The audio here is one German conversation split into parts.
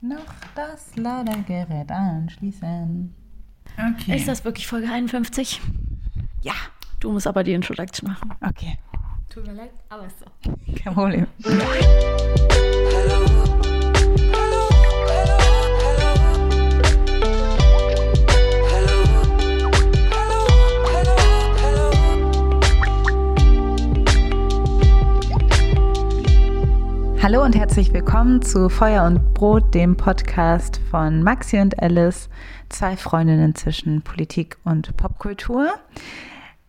Noch das Ladegerät anschließen. Okay. Ist das wirklich Folge 51? Ja. Du musst aber die Introduction machen. Okay. Tut mir leid, aber ist so. Kein Problem. Hallo und herzlich willkommen zu Feuer und Brot, dem Podcast von Maxi und Alice, zwei Freundinnen zwischen Politik und Popkultur.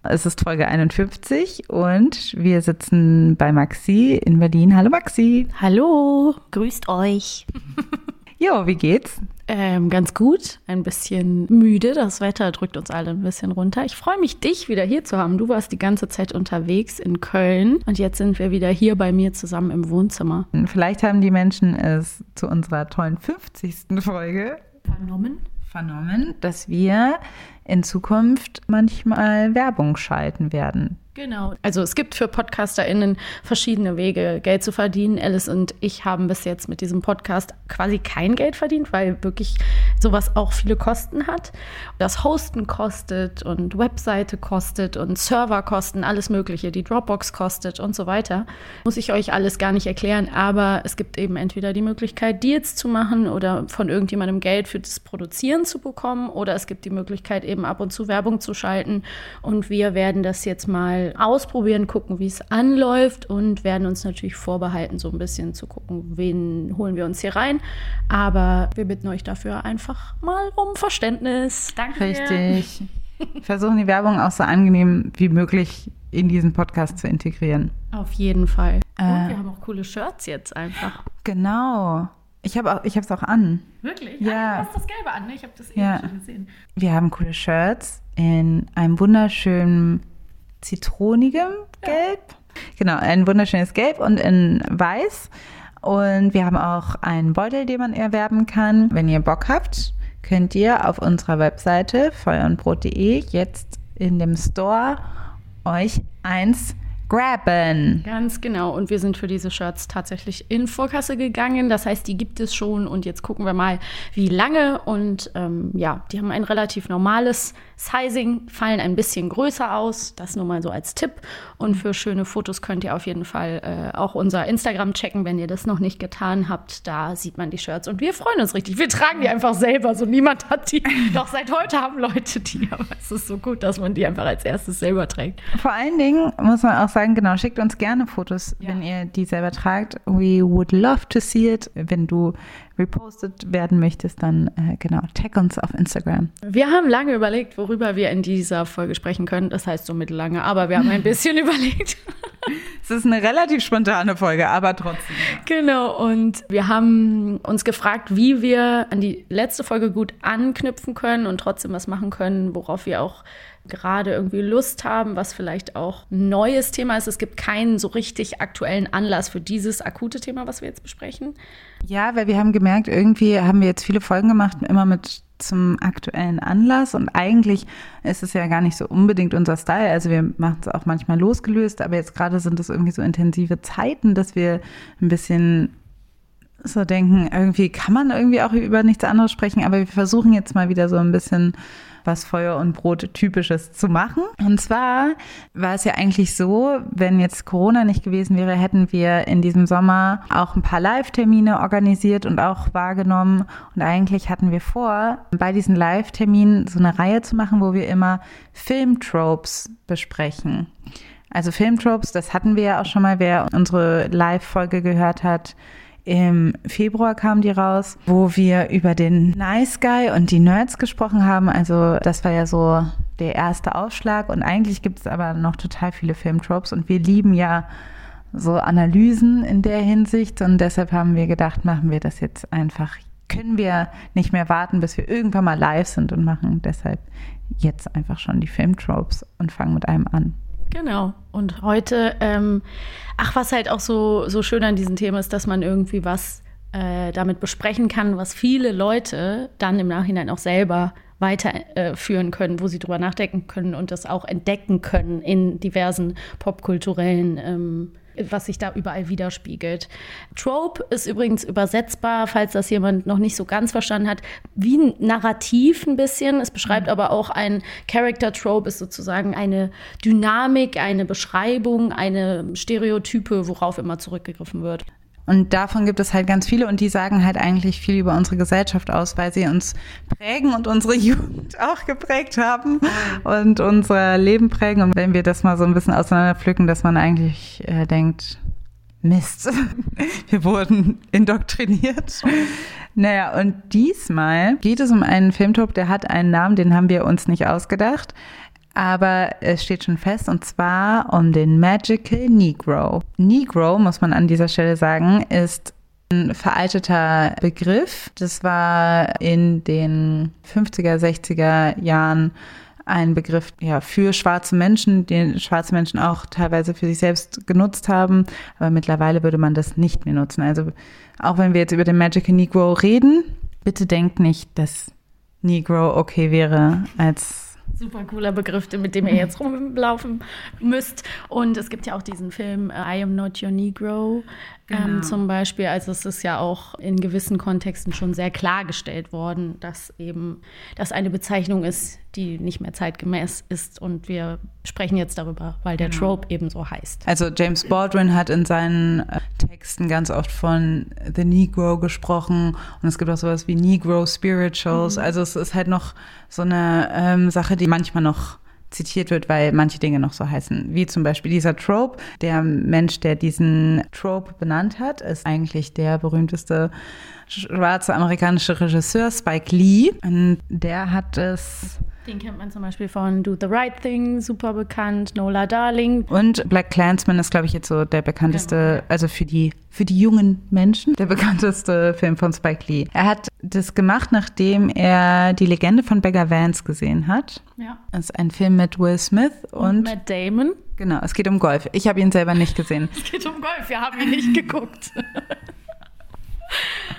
Es ist Folge 51 und wir sitzen bei Maxi in Berlin. Hallo Maxi. Hallo, grüßt euch. Jo, wie geht's? Ähm, ganz gut, ein bisschen müde. Das Wetter drückt uns alle ein bisschen runter. Ich freue mich, dich wieder hier zu haben. Du warst die ganze Zeit unterwegs in Köln und jetzt sind wir wieder hier bei mir zusammen im Wohnzimmer. Vielleicht haben die Menschen es zu unserer tollen 50. Folge vernommen, vernommen dass wir in Zukunft manchmal Werbung schalten werden. Genau. Also es gibt für PodcasterInnen verschiedene Wege, Geld zu verdienen. Alice und ich haben bis jetzt mit diesem Podcast quasi kein Geld verdient, weil wirklich sowas auch viele Kosten hat. Das Hosten kostet und Webseite kostet und Server kosten, alles Mögliche. Die Dropbox kostet und so weiter. Muss ich euch alles gar nicht erklären, aber es gibt eben entweder die Möglichkeit, Deals zu machen oder von irgendjemandem Geld für das Produzieren zu bekommen oder es gibt die Möglichkeit, eben ab und zu Werbung zu schalten. Und wir werden das jetzt mal ausprobieren, gucken, wie es anläuft und werden uns natürlich vorbehalten, so ein bisschen zu gucken, wen holen wir uns hier rein. Aber wir bitten euch dafür einfach mal um Verständnis. Danke. Richtig. Versuchen die Werbung auch so angenehm wie möglich in diesen Podcast zu integrieren. Auf jeden Fall. Äh, und wir haben auch coole Shirts jetzt einfach. Genau. Ich habe es auch an. Wirklich? Ja. Ah, du hast das Gelbe an, ne? Ich habe das eben ja. schon gesehen. Wir haben coole Shirts in einem wunderschönen zitronigem Gelb. Ja. Genau, ein wunderschönes Gelb und in Weiß. Und wir haben auch einen Beutel, den man erwerben kann. Wenn ihr Bock habt, könnt ihr auf unserer Webseite feuerundbrot.de jetzt in dem Store euch eins graben. Ganz genau. Und wir sind für diese Shirts tatsächlich in Vorkasse gegangen. Das heißt, die gibt es schon. Und jetzt gucken wir mal, wie lange. Und ähm, ja, die haben ein relativ normales Sizing, fallen ein bisschen größer aus. Das nur mal so als Tipp. Und für schöne Fotos könnt ihr auf jeden Fall äh, auch unser Instagram checken, wenn ihr das noch nicht getan habt. Da sieht man die Shirts. Und wir freuen uns richtig. Wir tragen die einfach selber. So niemand hat die. Doch seit heute haben Leute die. Aber es ist so gut, dass man die einfach als erstes selber trägt. Vor allen Dingen muss man auch sagen, genau, schickt uns gerne Fotos, ja. wenn ihr die selber tragt. We would love to see it. Wenn du repostet werden möchtest, dann äh, genau, tag uns auf Instagram. Wir haben lange überlegt, worüber wir in dieser Folge sprechen können. Das heißt so mittellange, aber wir haben ein bisschen überlegt. es ist eine relativ spontane Folge, aber trotzdem. Genau, und wir haben uns gefragt, wie wir an die letzte Folge gut anknüpfen können und trotzdem was machen können, worauf wir auch gerade irgendwie Lust haben, was vielleicht auch ein neues Thema ist. Es gibt keinen so richtig aktuellen Anlass für dieses akute Thema, was wir jetzt besprechen. Ja, weil wir haben gemerkt, irgendwie haben wir jetzt viele Folgen gemacht, immer mit zum aktuellen Anlass. Und eigentlich ist es ja gar nicht so unbedingt unser Style. Also wir machen es auch manchmal losgelöst, aber jetzt gerade sind es irgendwie so intensive Zeiten, dass wir ein bisschen so denken, irgendwie kann man irgendwie auch über nichts anderes sprechen, aber wir versuchen jetzt mal wieder so ein bisschen was Feuer und Brot typisches zu machen. Und zwar war es ja eigentlich so, wenn jetzt Corona nicht gewesen wäre, hätten wir in diesem Sommer auch ein paar Live-Termine organisiert und auch wahrgenommen. Und eigentlich hatten wir vor, bei diesen Live-Terminen so eine Reihe zu machen, wo wir immer Filmtropes besprechen. Also Filmtropes, das hatten wir ja auch schon mal, wer unsere Live-Folge gehört hat im Februar kam die raus, wo wir über den Nice Guy und die Nerds gesprochen haben. Also das war ja so der erste Aufschlag. Und eigentlich gibt es aber noch total viele Filmtropes und wir lieben ja so Analysen in der Hinsicht. Und deshalb haben wir gedacht, machen wir das jetzt einfach. Können wir nicht mehr warten, bis wir irgendwann mal live sind und machen deshalb jetzt einfach schon die Filmtropes und fangen mit einem an. Genau. Und heute, ähm, ach, was halt auch so, so schön an diesem Thema ist, dass man irgendwie was äh, damit besprechen kann, was viele Leute dann im Nachhinein auch selber weiterführen äh, können, wo sie drüber nachdenken können und das auch entdecken können in diversen popkulturellen ähm, was sich da überall widerspiegelt. Trope ist übrigens übersetzbar, falls das jemand noch nicht so ganz verstanden hat, wie ein Narrativ ein bisschen. Es beschreibt mhm. aber auch ein Character Trope, ist sozusagen eine Dynamik, eine Beschreibung, eine Stereotype, worauf immer zurückgegriffen wird. Und davon gibt es halt ganz viele und die sagen halt eigentlich viel über unsere Gesellschaft aus, weil sie uns prägen und unsere Jugend auch geprägt haben und unser Leben prägen. Und wenn wir das mal so ein bisschen auseinanderpflücken, dass man eigentlich äh, denkt, Mist, wir wurden indoktriniert. Naja, und diesmal geht es um einen Filmtop, der hat einen Namen, den haben wir uns nicht ausgedacht aber es steht schon fest und zwar um den Magical Negro. Negro, muss man an dieser Stelle sagen, ist ein veralteter Begriff. Das war in den 50er, 60er Jahren ein Begriff ja, für schwarze Menschen, den schwarze Menschen auch teilweise für sich selbst genutzt haben. Aber mittlerweile würde man das nicht mehr nutzen. Also auch wenn wir jetzt über den Magical Negro reden, bitte denkt nicht, dass Negro okay wäre als Super cooler Begriff, mit dem ihr jetzt rumlaufen müsst. Und es gibt ja auch diesen Film äh, I Am Not Your Negro ähm, genau. zum Beispiel. Also es ist ja auch in gewissen Kontexten schon sehr klargestellt worden, dass eben das eine Bezeichnung ist, die nicht mehr zeitgemäß ist. Und wir sprechen jetzt darüber, weil der genau. Trope eben so heißt. Also James Baldwin hat in seinen äh, Texten ganz oft von The Negro gesprochen und es gibt auch sowas wie Negro Spirituals. Mhm. Also es ist halt noch so eine ähm, Sache, die manchmal noch zitiert wird, weil manche Dinge noch so heißen. Wie zum Beispiel dieser Trope. Der Mensch, der diesen Trope benannt hat, ist eigentlich der berühmteste schwarze amerikanische Regisseur, Spike Lee. Und der hat es den kennt man zum Beispiel von Do the Right Thing, super bekannt, Nola Darling. Und Black Clansman ist, glaube ich, jetzt so der bekannteste, genau. also für die, für die jungen Menschen, der bekannteste Film von Spike Lee. Er hat das gemacht, nachdem er die Legende von Beggar Vance gesehen hat. Ja. Das ist ein Film mit Will Smith und, und Matt Damon. Genau, es geht um Golf. Ich habe ihn selber nicht gesehen. es geht um Golf, wir haben ihn nicht geguckt.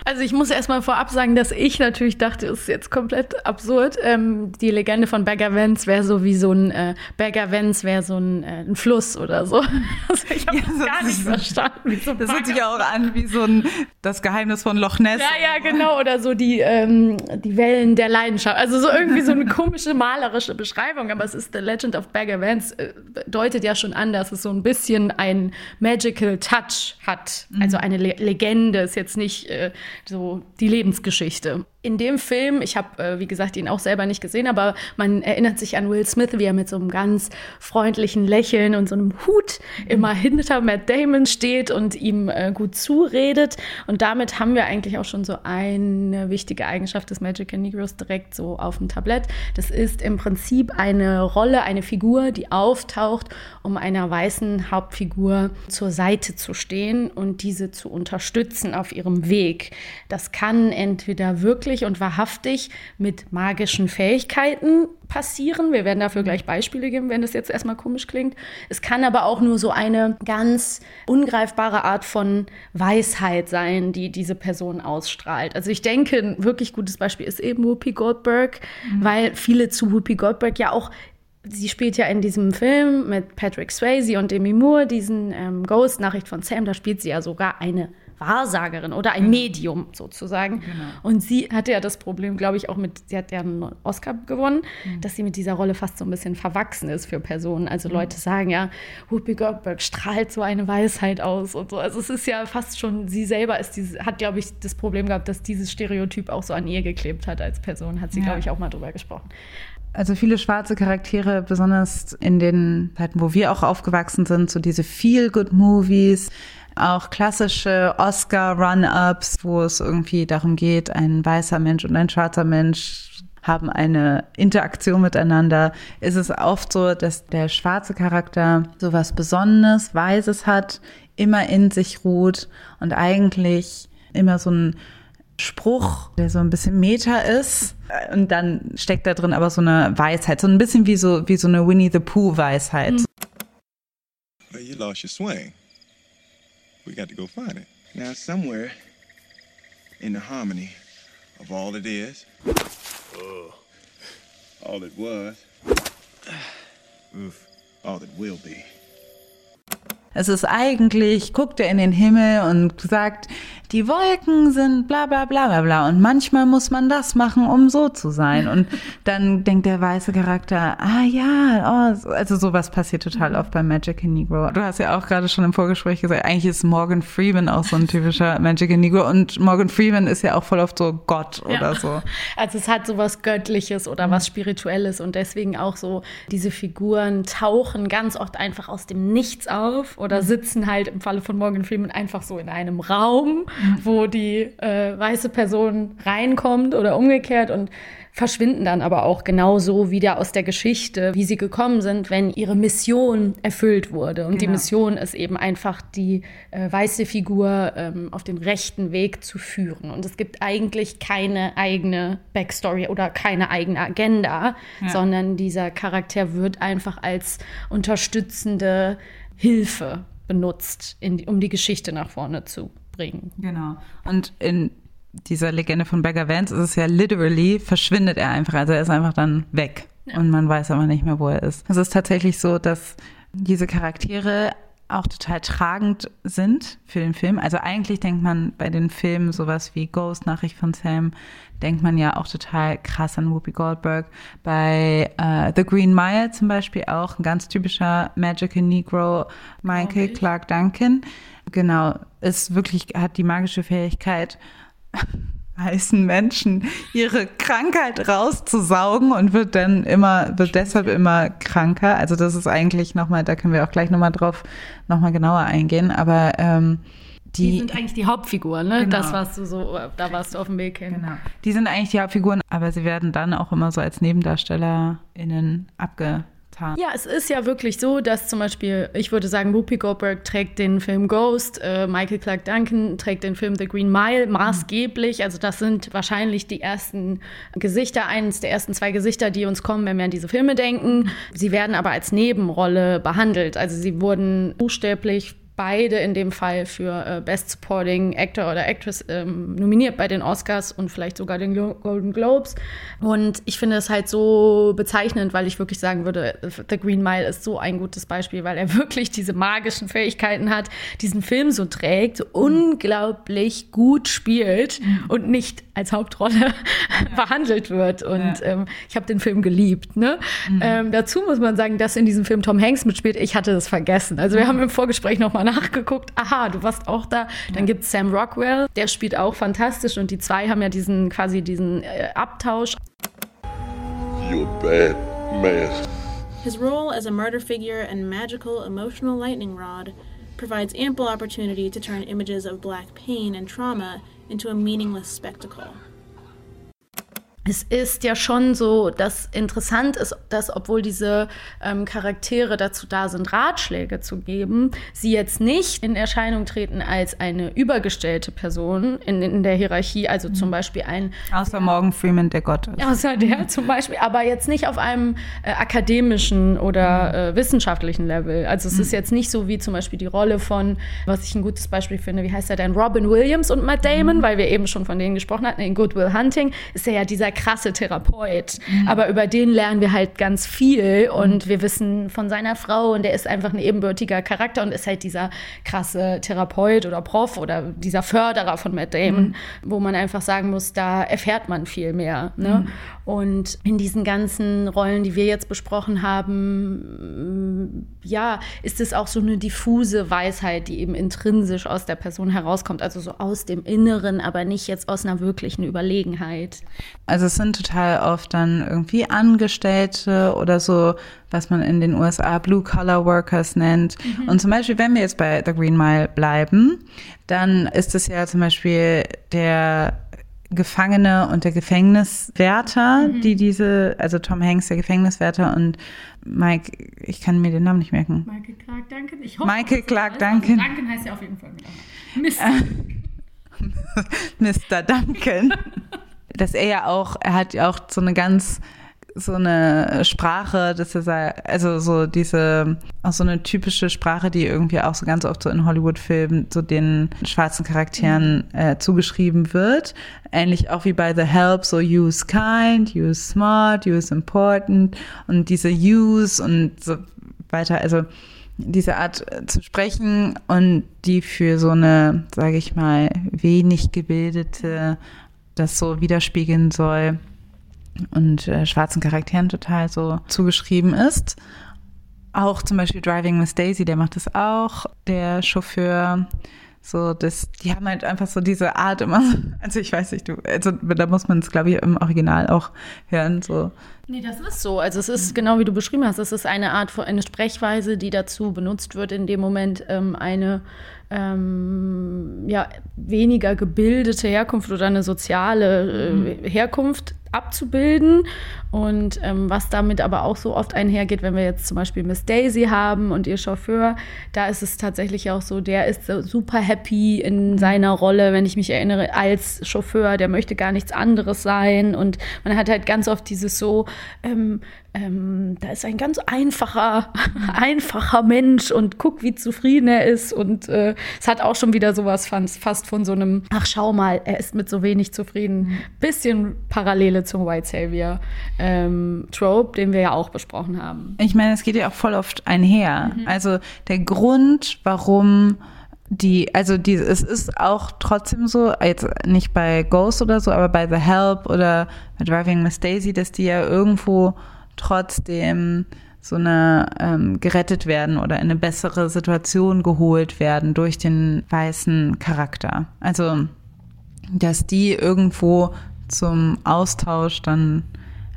Also ich muss erstmal vorab sagen, dass ich natürlich dachte, es ist jetzt komplett absurd. Ähm, die Legende von Bagger Vance wäre so wie so ein äh, Bagger Vance wäre so ein, äh, ein, Fluss oder so. Also ich habe ja, das gar nicht verstanden. So das hört sich auch an wie so ein das Geheimnis von Loch Ness. Ja, ja, genau. Oder so die, ähm, die Wellen der Leidenschaft. Also so irgendwie so eine komische malerische Beschreibung. Aber es ist The Legend of Bagger Vance äh, deutet ja schon an, dass es so ein bisschen ein Magical Touch hat. Also mhm. eine Le Legende ist jetzt nicht äh, so die Lebensgeschichte in dem Film, ich habe, äh, wie gesagt, ihn auch selber nicht gesehen, aber man erinnert sich an Will Smith, wie er mit so einem ganz freundlichen Lächeln und so einem Hut immer hinter Matt Damon steht und ihm äh, gut zuredet. Und damit haben wir eigentlich auch schon so eine wichtige Eigenschaft des Magical Negroes direkt so auf dem Tablett. Das ist im Prinzip eine Rolle, eine Figur, die auftaucht, um einer weißen Hauptfigur zur Seite zu stehen und diese zu unterstützen auf ihrem Weg. Das kann entweder wirklich wirklich und wahrhaftig mit magischen Fähigkeiten passieren. Wir werden dafür gleich Beispiele geben, wenn das jetzt erstmal komisch klingt. Es kann aber auch nur so eine ganz ungreifbare Art von Weisheit sein, die diese Person ausstrahlt. Also ich denke, ein wirklich gutes Beispiel ist eben Whoopi Goldberg, mhm. weil viele zu Whoopi Goldberg ja auch Sie spielt ja in diesem Film mit Patrick Swayze und Demi Moore, diesen ähm, Ghost Nachricht von Sam, da spielt sie ja sogar eine Wahrsagerin oder ein Medium sozusagen. Genau. Und sie hatte ja das Problem, glaube ich, auch mit, sie hat ja einen Oscar gewonnen, mhm. dass sie mit dieser Rolle fast so ein bisschen verwachsen ist für Personen. Also mhm. Leute sagen ja, Whoopi Goldberg strahlt so eine Weisheit aus und so. Also es ist ja fast schon, sie selber ist diese, hat, glaube ich, das Problem gehabt, dass dieses Stereotyp auch so an ihr geklebt hat als Person. Hat sie, ja. glaube ich, auch mal drüber gesprochen. Also viele schwarze Charaktere, besonders in den Zeiten, wo wir auch aufgewachsen sind, so diese Feel-Good-Movies, auch klassische Oscar-Run-Ups, wo es irgendwie darum geht, ein weißer Mensch und ein schwarzer Mensch haben eine Interaktion miteinander, ist es oft so, dass der schwarze Charakter so was Besonderes, Weises hat, immer in sich ruht und eigentlich immer so ein Spruch, der so ein bisschen Meta ist. Und dann steckt da drin aber so eine Weisheit, so ein bisschen wie so, wie so eine Winnie the Pooh Weisheit. Well, you lost your swing. We got to go find it. Now, somewhere in the harmony of all it is, oh. all it was, oof, all it will be. Es ist eigentlich, guckt er in den Himmel und sagt, die Wolken sind bla bla bla bla bla und manchmal muss man das machen, um so zu sein. Und dann denkt der weiße Charakter, ah ja, oh, also sowas passiert total oft bei Magic in Negro. Du hast ja auch gerade schon im Vorgespräch gesagt, eigentlich ist Morgan Freeman auch so ein typischer Magic in Negro und Morgan Freeman ist ja auch voll oft so Gott oder ja. so. Also es hat so was Göttliches oder was Spirituelles und deswegen auch so diese Figuren tauchen ganz oft einfach aus dem Nichts auf oder sitzen halt im Falle von Morgan Freeman einfach so in einem Raum wo die äh, weiße Person reinkommt oder umgekehrt und verschwinden dann aber auch genauso wieder aus der Geschichte, wie sie gekommen sind, wenn ihre Mission erfüllt wurde. Und genau. die Mission ist eben einfach, die äh, weiße Figur ähm, auf den rechten Weg zu führen. Und es gibt eigentlich keine eigene Backstory oder keine eigene Agenda, ja. sondern dieser Charakter wird einfach als unterstützende Hilfe benutzt, in, um die Geschichte nach vorne zu bringen. Genau. Und in dieser Legende von Beggar Vance ist es ja literally, verschwindet er einfach. Also er ist einfach dann weg. Ja. Und man weiß aber nicht mehr, wo er ist. Es ist tatsächlich so, dass diese Charaktere auch total tragend sind für den Film. Also eigentlich denkt man bei den Filmen sowas wie Ghost, Nachricht von Sam, denkt man ja auch total krass an Whoopi Goldberg. Bei uh, The Green Mile zum Beispiel auch ein ganz typischer Magical Negro, Michael okay. Clark Duncan. Genau, ist wirklich, hat die magische Fähigkeit, weißen Menschen ihre Krankheit rauszusaugen und wird dann immer, wird deshalb immer kranker. Also das ist eigentlich nochmal, da können wir auch gleich nochmal drauf nochmal genauer eingehen. Aber ähm, die, die, sind eigentlich die Hauptfiguren, ne? Genau. Das warst du so, da warst du auf dem Weg hin. Genau. Die sind eigentlich die Hauptfiguren, aber sie werden dann auch immer so als NebendarstellerInnen abge getan. Ja, es ist ja wirklich so, dass zum Beispiel, ich würde sagen, Whoopi Goldberg trägt den Film Ghost, äh, Michael Clark Duncan trägt den Film The Green Mile maßgeblich. Also das sind wahrscheinlich die ersten Gesichter, eines der ersten zwei Gesichter, die uns kommen, wenn wir an diese Filme denken. Sie werden aber als Nebenrolle behandelt. Also sie wurden buchstäblich beide in dem Fall für äh, Best Supporting Actor oder Actress ähm, nominiert bei den Oscars und vielleicht sogar den Golden Globes. Und ich finde es halt so bezeichnend, weil ich wirklich sagen würde, The Green Mile ist so ein gutes Beispiel, weil er wirklich diese magischen Fähigkeiten hat, diesen Film so trägt, so unglaublich gut spielt und nicht als Hauptrolle behandelt wird. Und ja. ähm, ich habe den Film geliebt. Ne? Mhm. Ähm, dazu muss man sagen, dass in diesem Film Tom Hanks mitspielt. Ich hatte das vergessen. Also wir haben im Vorgespräch nochmal nachgeguckt, aha, du warst auch da. Dann gibt es Sam Rockwell, der spielt auch fantastisch und die zwei haben ja diesen quasi diesen äh, Abtausch. You're bad man. His role as a murder figure and magical emotional lightning rod provides ample opportunity to turn images of black pain and trauma into a meaningless spectacle. Es ist ja schon so, dass interessant ist, dass obwohl diese ähm, Charaktere dazu da sind, Ratschläge zu geben, sie jetzt nicht in Erscheinung treten als eine übergestellte Person in, in der Hierarchie, also mhm. zum Beispiel ein. Außer Morgan Freeman, der Gott ist. Außer der zum Beispiel, aber jetzt nicht auf einem äh, akademischen oder mhm. äh, wissenschaftlichen Level. Also es mhm. ist jetzt nicht so wie zum Beispiel die Rolle von, was ich ein gutes Beispiel finde, wie heißt er denn, Robin Williams und Matt Damon, mhm. weil wir eben schon von denen gesprochen hatten, in Good Will Hunting, ist er ja dieser krasse Therapeut. Mhm. Aber über den lernen wir halt ganz viel und wir wissen von seiner Frau und der ist einfach ein ebenbürtiger Charakter und ist halt dieser krasse Therapeut oder Prof oder dieser Förderer von Matt Damon, mhm. wo man einfach sagen muss, da erfährt man viel mehr. Ne? Und in diesen ganzen Rollen, die wir jetzt besprochen haben, ja, ist es auch so eine diffuse Weisheit, die eben intrinsisch aus der Person herauskommt, also so aus dem Inneren, aber nicht jetzt aus einer wirklichen Überlegenheit. Also es sind total oft dann irgendwie Angestellte oder so, was man in den USA Blue-Collar Workers nennt. Mhm. Und zum Beispiel, wenn wir jetzt bei The Green Mile bleiben, dann ist es ja zum Beispiel der Gefangene und der Gefängniswärter, mhm. die diese, also Tom Hanks, der Gefängniswärter und Mike, ich kann mir den Namen nicht merken. Michael Clark Duncan. Ich hoffe, Michael Clark Duncan. Also Duncan heißt ja auf jeden Fall Mr. Duncan. Dass er ja auch, er hat ja auch so eine ganz so eine Sprache, dass er also so diese, auch so eine typische Sprache, die irgendwie auch so ganz oft so in Hollywood-Filmen so den schwarzen Charakteren äh, zugeschrieben wird. Ähnlich auch wie bei The Help, so use kind, use smart, use important und diese use und so weiter. Also diese Art äh, zu sprechen und die für so eine, sage ich mal, wenig gebildete das so widerspiegeln soll und äh, schwarzen Charakteren total so zugeschrieben ist. Auch zum Beispiel Driving Miss Daisy, der macht das auch. Der Chauffeur, so das, die haben halt einfach so diese Art immer. Also ich weiß nicht, du, also da muss man es, glaube ich, im Original auch hören. So. Nee, das ist so. Also es ist genau wie du beschrieben hast. Es ist eine Art von eine Sprechweise, die dazu benutzt wird, in dem Moment ähm, eine ähm, ja, weniger gebildete Herkunft oder eine soziale äh, mhm. Herkunft abzubilden. Und ähm, was damit aber auch so oft einhergeht, wenn wir jetzt zum Beispiel Miss Daisy haben und ihr Chauffeur, da ist es tatsächlich auch so, der ist so super happy in seiner Rolle, wenn ich mich erinnere, als Chauffeur, der möchte gar nichts anderes sein. Und man hat halt ganz oft dieses so, ähm, ähm, da ist ein ganz einfacher, einfacher Mensch und guck, wie zufrieden er ist. Und äh, es hat auch schon wieder sowas fast von so einem, ach schau mal, er ist mit so wenig zufrieden. Mhm. Bisschen Parallele zum White Savior ähm, Trope, den wir ja auch besprochen haben. Ich meine, es geht ja auch voll oft einher. Mhm. Also der Grund, warum die, also die, es ist auch trotzdem so, jetzt nicht bei Ghost oder so, aber bei The Help oder bei Driving Miss Daisy, dass die ja irgendwo trotzdem so eine ähm, gerettet werden oder in eine bessere Situation geholt werden durch den weißen Charakter. Also dass die irgendwo zum Austausch dann,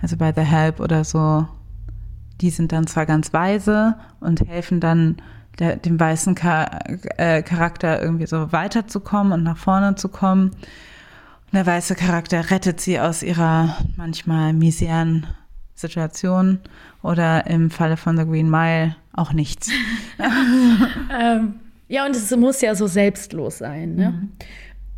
also bei The Help oder so, die sind dann zwar ganz weise und helfen dann der, dem weißen Char äh, Charakter irgendwie so weiterzukommen und nach vorne zu kommen. Und der weiße Charakter rettet sie aus ihrer manchmal miseren Situation oder im Falle von The Green Mile auch nichts. ähm, ja, und es muss ja so selbstlos sein. Ne? Mhm.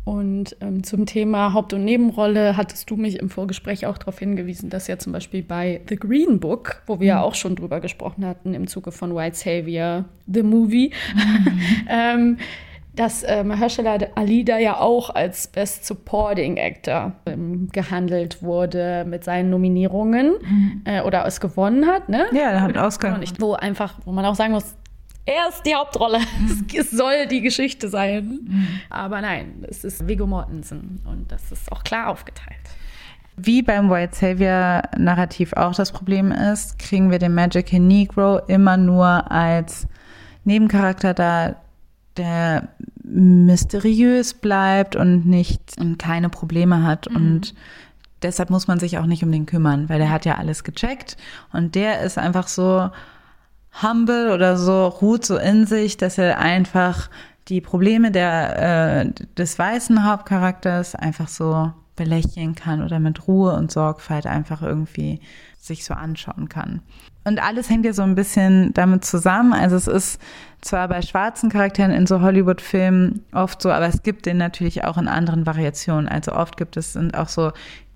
Und ähm, zum Thema Haupt- und Nebenrolle hattest du mich im Vorgespräch auch darauf hingewiesen, dass ja zum Beispiel bei The Green Book, wo wir ja mhm. auch schon drüber gesprochen hatten im Zuge von White Savior, The Movie, mhm. ähm, dass äh, Mahershala Ali da ja auch als Best Supporting Actor ähm, gehandelt wurde mit seinen Nominierungen mhm. äh, oder es gewonnen hat, ne? Ja, er hat Oscar. Nicht, wo einfach, wo man auch sagen muss, er ist die Hauptrolle. Es soll die Geschichte sein. Mhm. Aber nein, es ist Viggo Mortensen und das ist auch klar aufgeteilt. Wie beim White Savior Narrativ auch das Problem ist, kriegen wir den Magical Negro immer nur als Nebencharakter da, der mysteriös bleibt und nicht und keine Probleme hat mhm. und deshalb muss man sich auch nicht um den kümmern, weil der hat ja alles gecheckt und der ist einfach so humble oder so ruht so in sich, dass er einfach die Probleme der äh, des weißen Hauptcharakters einfach so belächeln kann oder mit Ruhe und Sorgfalt einfach irgendwie sich so anschauen kann. Und alles hängt ja so ein bisschen damit zusammen. Also es ist zwar bei schwarzen Charakteren in so Hollywood-Filmen oft so, aber es gibt den natürlich auch in anderen Variationen. Also oft gibt es sind auch so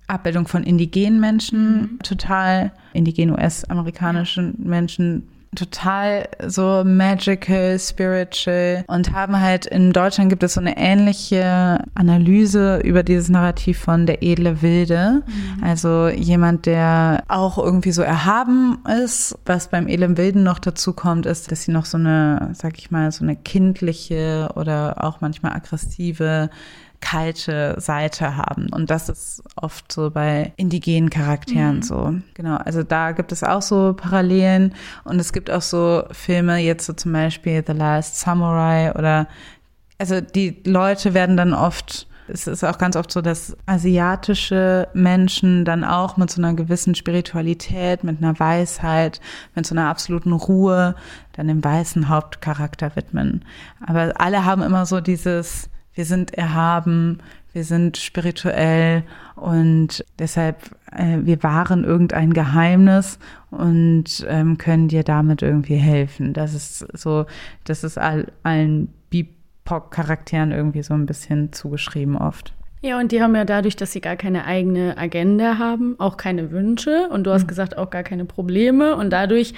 Abbildungen von indigenen Menschen, mhm. total indigenen US-amerikanischen Menschen total so magical, spiritual und haben halt in Deutschland gibt es so eine ähnliche Analyse über dieses Narrativ von der edle Wilde. Mhm. Also jemand, der auch irgendwie so erhaben ist. Was beim edlen Wilden noch dazu kommt, ist, dass sie noch so eine, sag ich mal, so eine kindliche oder auch manchmal aggressive kalte Seite haben. Und das ist oft so bei indigenen Charakteren mhm. so. Genau, also da gibt es auch so Parallelen. Und es gibt auch so Filme, jetzt so zum Beispiel The Last Samurai oder, also die Leute werden dann oft es ist auch ganz oft so, dass asiatische Menschen dann auch mit so einer gewissen Spiritualität, mit einer Weisheit, mit so einer absoluten Ruhe dann dem weißen Hauptcharakter widmen. Aber alle haben immer so dieses, wir sind erhaben, wir sind spirituell und deshalb, äh, wir wahren irgendein Geheimnis und ähm, können dir damit irgendwie helfen. Das ist so, das ist all, allen BIPOC-Charakteren irgendwie so ein bisschen zugeschrieben oft. Ja, und die haben ja dadurch, dass sie gar keine eigene Agenda haben, auch keine Wünsche und du hast mhm. gesagt, auch gar keine Probleme und dadurch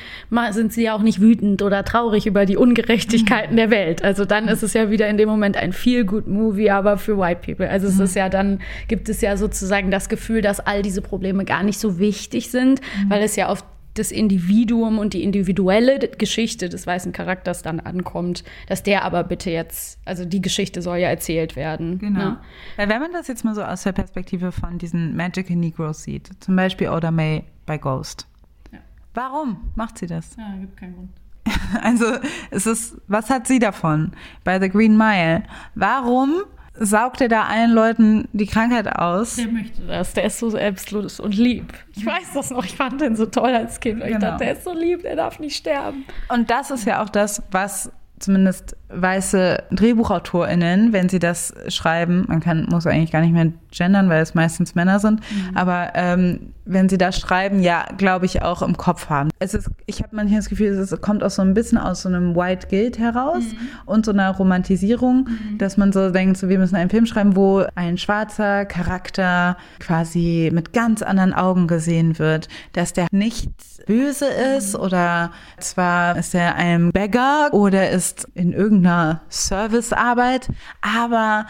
sind sie ja auch nicht wütend oder traurig über die Ungerechtigkeiten mhm. der Welt. Also dann ist es ja wieder in dem Moment ein Feel-Good-Movie, aber für White People. Also es mhm. ist ja dann, gibt es ja sozusagen das Gefühl, dass all diese Probleme gar nicht so wichtig sind, mhm. weil es ja auf das Individuum und die individuelle Geschichte des weißen Charakters dann ankommt, dass der aber bitte jetzt, also die Geschichte soll ja erzählt werden. Genau. Ne? Weil wenn man das jetzt mal so aus der Perspektive von diesen Magical Negroes sieht, zum Beispiel Oda May bei Ghost. Ja. Warum macht sie das? Ja, gibt keinen Grund. Also es ist, was hat sie davon bei The Green Mile? Warum saugt er da allen Leuten die Krankheit aus. Der möchte das. Der ist so selbstlos und lieb. Ich weiß das noch. Ich fand den so toll als Kind. Genau. Ich dachte, der ist so lieb, der darf nicht sterben. Und das ist ja auch das, was zumindest weiße DrehbuchautorInnen, wenn sie das schreiben, man kann, muss eigentlich gar nicht mehr gendern, weil es meistens Männer sind, mhm. aber ähm, wenn sie das schreiben, ja, glaube ich, auch im Kopf haben. Es ist, ich habe manchmal das Gefühl, es kommt auch so ein bisschen aus so einem White Guilt heraus mhm. und so einer Romantisierung, mhm. dass man so denkt, so, wir müssen einen Film schreiben, wo ein schwarzer Charakter quasi mit ganz anderen Augen gesehen wird, dass der nicht böse ist mhm. oder zwar ist er ein Beggar oder ist in irgendeinem irgendeiner Servicearbeit, aber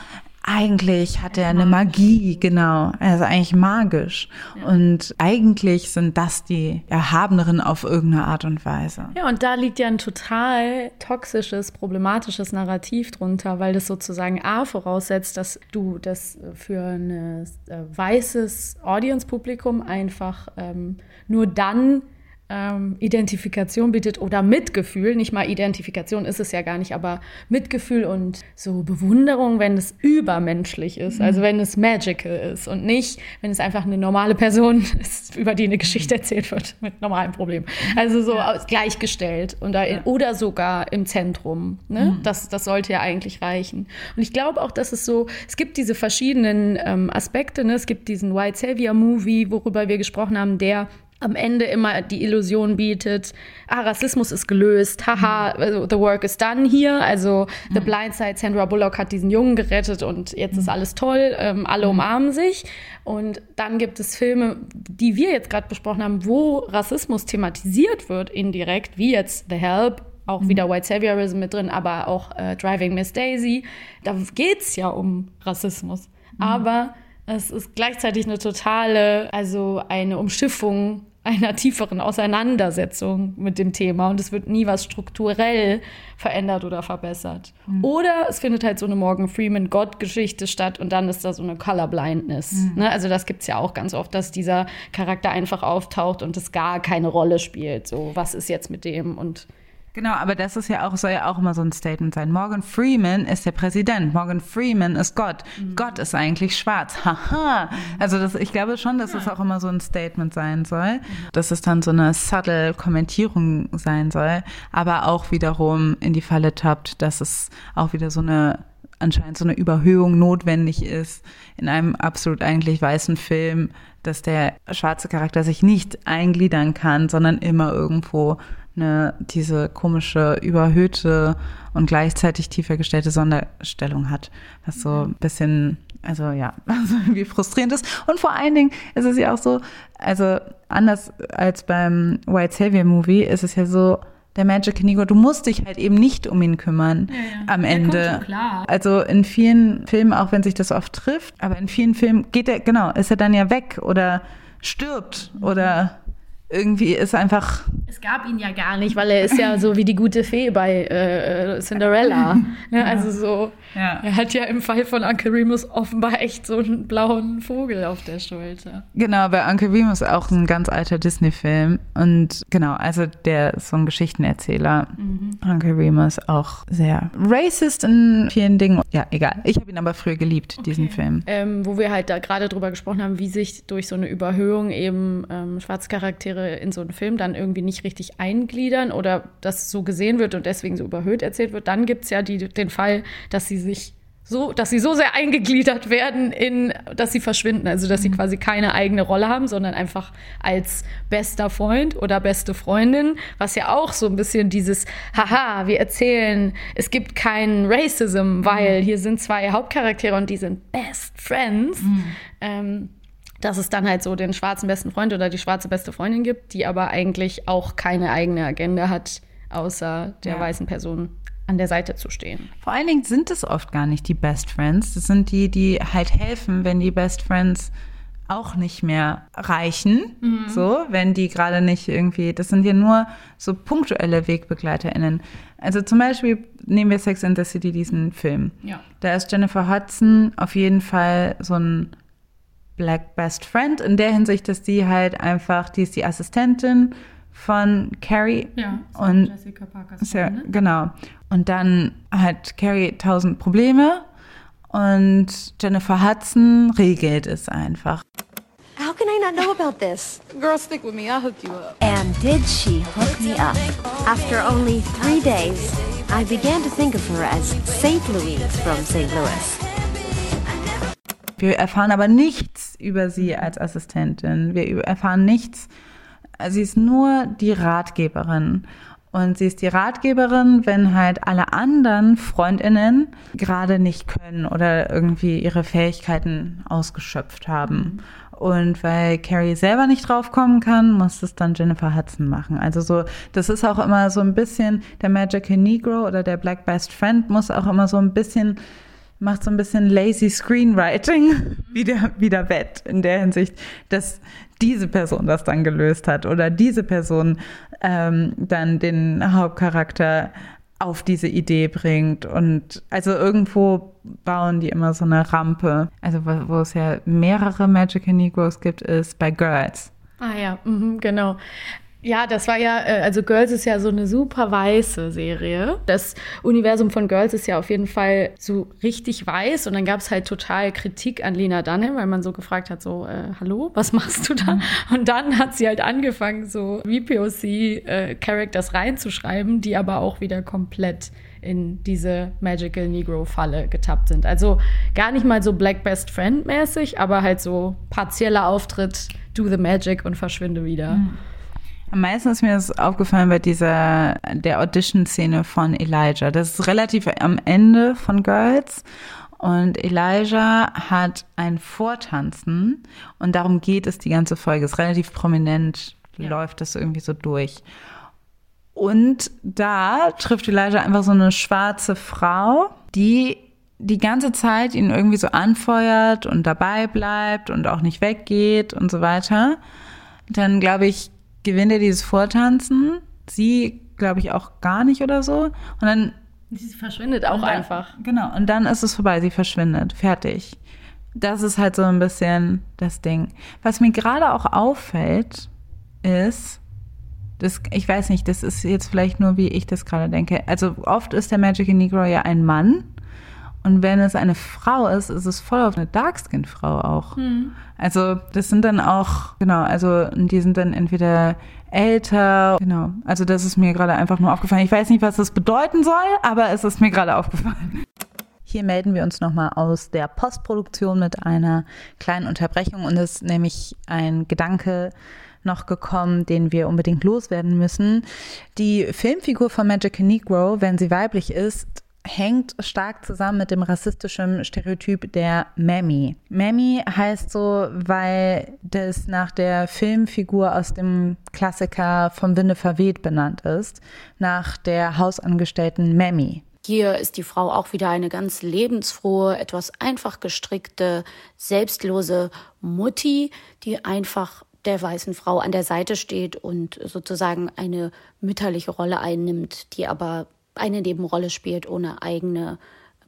eigentlich hat er eine Magie, genau. Er ist eigentlich magisch. Ja. Und eigentlich sind das die Erhabeneren auf irgendeine Art und Weise. Ja, und da liegt ja ein total toxisches, problematisches Narrativ drunter, weil das sozusagen A voraussetzt, dass du das für ein äh, weißes Audience-Publikum einfach ähm, nur dann ähm, Identifikation bietet oder Mitgefühl, nicht mal Identifikation ist es ja gar nicht, aber Mitgefühl und so Bewunderung, wenn es übermenschlich ist, also wenn es magical ist und nicht, wenn es einfach eine normale Person ist, über die eine Geschichte erzählt wird mit normalen Problemen. Also so ja. gleichgestellt und da, oder sogar im Zentrum. Ne? Mhm. Das, das sollte ja eigentlich reichen. Und ich glaube auch, dass es so, es gibt diese verschiedenen ähm, Aspekte, ne? es gibt diesen White Savior Movie, worüber wir gesprochen haben, der am Ende immer die Illusion bietet, ah, Rassismus ist gelöst, haha, also the work is done hier. Also The mhm. Blind Side, Sandra Bullock hat diesen Jungen gerettet und jetzt ist mhm. alles toll, ähm, alle mhm. umarmen sich. Und dann gibt es Filme, die wir jetzt gerade besprochen haben, wo Rassismus thematisiert wird, indirekt, wie jetzt The Help, auch mhm. wieder White Saviorism mit drin, aber auch äh, Driving Miss Daisy. Da geht es ja um Rassismus. Mhm. Aber es ist gleichzeitig eine totale, also eine Umschiffung einer tieferen Auseinandersetzung mit dem Thema und es wird nie was strukturell verändert oder verbessert. Mhm. Oder es findet halt so eine Morgan Freeman Gott-Geschichte statt und dann ist da so eine Colorblindness. Mhm. Ne? Also das gibt es ja auch ganz oft, dass dieser Charakter einfach auftaucht und es gar keine Rolle spielt. So, was ist jetzt mit dem und Genau, aber das ist ja auch, soll ja auch immer so ein Statement sein. Morgan Freeman ist der Präsident. Morgan Freeman ist Gott. Mhm. Gott ist eigentlich schwarz. Haha. Also das, ich glaube schon, dass es auch immer so ein Statement sein soll. Dass es dann so eine subtle Kommentierung sein soll, aber auch wiederum in die Falle tappt, dass es auch wieder so eine anscheinend so eine Überhöhung notwendig ist in einem absolut eigentlich weißen Film, dass der schwarze Charakter sich nicht eingliedern kann, sondern immer irgendwo eine, diese komische, überhöhte und gleichzeitig tiefer gestellte Sonderstellung hat, was so ein bisschen, also ja, also irgendwie frustrierend ist. Und vor allen Dingen ist es ja auch so, also anders als beim White Savior Movie ist es ja so, der Magic Negro, du musst dich halt eben nicht um ihn kümmern ja, ja. am Ende. Also in vielen Filmen, auch wenn sich das oft trifft, aber in vielen Filmen geht er, genau, ist er dann ja weg oder stirbt mhm. oder irgendwie ist einfach. Es gab ihn ja gar nicht, weil er ist ja so wie die gute Fee bei äh, Cinderella. ja, also so. Ja. Er hat ja im Fall von Uncle Remus offenbar echt so einen blauen Vogel auf der Schulter. Genau, bei Uncle Remus auch ein ganz alter Disney-Film. Und genau, also der ist so ein Geschichtenerzähler. Mhm. Uncle Remus auch sehr racist in vielen Dingen. Ja, egal. Ich habe ihn aber früher geliebt, okay. diesen Film. Ähm, wo wir halt da gerade drüber gesprochen haben, wie sich durch so eine Überhöhung eben ähm, schwarze Charaktere in so einen Film dann irgendwie nicht richtig eingliedern oder das so gesehen wird und deswegen so überhöht erzählt wird, dann gibt es ja die, den Fall, dass sie sich so, dass sie so sehr eingegliedert werden in, dass sie verschwinden, also dass sie mhm. quasi keine eigene Rolle haben, sondern einfach als bester Freund oder beste Freundin, was ja auch so ein bisschen dieses, haha, wir erzählen, es gibt keinen Racism, weil mhm. hier sind zwei Hauptcharaktere und die sind Best Friends. Mhm. Ähm, dass es dann halt so den schwarzen besten Freund oder die schwarze beste Freundin gibt, die aber eigentlich auch keine eigene Agenda hat, außer der ja. weißen Person an der Seite zu stehen. Vor allen Dingen sind es oft gar nicht die Best Friends. Das sind die, die halt helfen, wenn die Best Friends auch nicht mehr reichen. Mhm. So, wenn die gerade nicht irgendwie, das sind ja nur so punktuelle WegbegleiterInnen. Also zum Beispiel nehmen wir Sex and the City, diesen Film. Ja. Da ist Jennifer Hudson auf jeden Fall so ein Black Best Friend in der Hinsicht, dass die halt einfach, die ist die Assistentin von Carrie. Ja, und Jessica Parkers ja, ne? Genau. Und dann hat Carrie tausend Probleme und Jennifer Hudson regelt es einfach. How can I not know about this? Girl, stick with me. I'll hook you up. And did she hook me up? After only three days, I began to think of her as St. Louise from St. Louis. Wir erfahren aber nichts über sie als Assistentin. Wir erfahren nichts. Sie ist nur die Ratgeberin. Und sie ist die Ratgeberin, wenn halt alle anderen Freundinnen gerade nicht können oder irgendwie ihre Fähigkeiten ausgeschöpft haben. Und weil Carrie selber nicht draufkommen kann, muss es dann Jennifer Hudson machen. Also so, das ist auch immer so ein bisschen, der Magical Negro oder der Black Best Friend muss auch immer so ein bisschen macht so ein bisschen lazy Screenwriting wieder, wieder wett in der Hinsicht, dass diese Person das dann gelöst hat oder diese Person ähm, dann den Hauptcharakter auf diese Idee bringt. Und also irgendwo bauen die immer so eine Rampe. Also wo, wo es ja mehrere Magical Negroes gibt, ist bei Girls. Ah ja, mhm, genau. Ja, das war ja, äh, also Girls ist ja so eine super weiße Serie. Das Universum von Girls ist ja auf jeden Fall so richtig weiß und dann gab es halt total Kritik an Lena Dunham, weil man so gefragt hat, so, äh, hallo, was machst du da? Mhm. Und dann hat sie halt angefangen, so VPOC-Characters äh, reinzuschreiben, die aber auch wieder komplett in diese Magical Negro-Falle getappt sind. Also gar nicht mal so Black Best Friend-mäßig, aber halt so partieller Auftritt, do the magic und verschwinde wieder. Mhm. Am meisten ist mir das aufgefallen bei dieser, der Audition-Szene von Elijah. Das ist relativ am Ende von Girls. Und Elijah hat ein Vortanzen und darum geht es die ganze Folge. Ist relativ prominent, ja. läuft das irgendwie so durch. Und da trifft Elijah einfach so eine schwarze Frau, die die ganze Zeit ihn irgendwie so anfeuert und dabei bleibt und auch nicht weggeht und so weiter. Dann glaube ich, gewinnt er dieses Vortanzen. Sie, glaube ich, auch gar nicht oder so. Und dann. Sie verschwindet auch dann, einfach. Genau. Und dann ist es vorbei. Sie verschwindet. Fertig. Das ist halt so ein bisschen das Ding. Was mir gerade auch auffällt, ist, das, ich weiß nicht, das ist jetzt vielleicht nur, wie ich das gerade denke. Also oft ist der Magic Negro ja ein Mann und wenn es eine Frau ist, ist es voll auf eine Darkskin-Frau auch. Mhm. Also das sind dann auch, genau, also die sind dann entweder älter, genau. Also das ist mir gerade einfach nur aufgefallen. Ich weiß nicht, was das bedeuten soll, aber es ist mir gerade aufgefallen. Hier melden wir uns nochmal aus der Postproduktion mit einer kleinen Unterbrechung und es ist nämlich ein Gedanke noch gekommen, den wir unbedingt loswerden müssen. Die Filmfigur von Magic Negro, wenn sie weiblich ist, hängt stark zusammen mit dem rassistischen Stereotyp der Mammy. Mammy heißt so, weil das nach der Filmfigur aus dem Klassiker Vom Winde verweht benannt ist, nach der Hausangestellten Mammy. Hier ist die Frau auch wieder eine ganz lebensfrohe, etwas einfach gestrickte, selbstlose Mutti, die einfach der weißen Frau an der Seite steht und sozusagen eine mütterliche Rolle einnimmt, die aber eine Nebenrolle spielt ohne eigene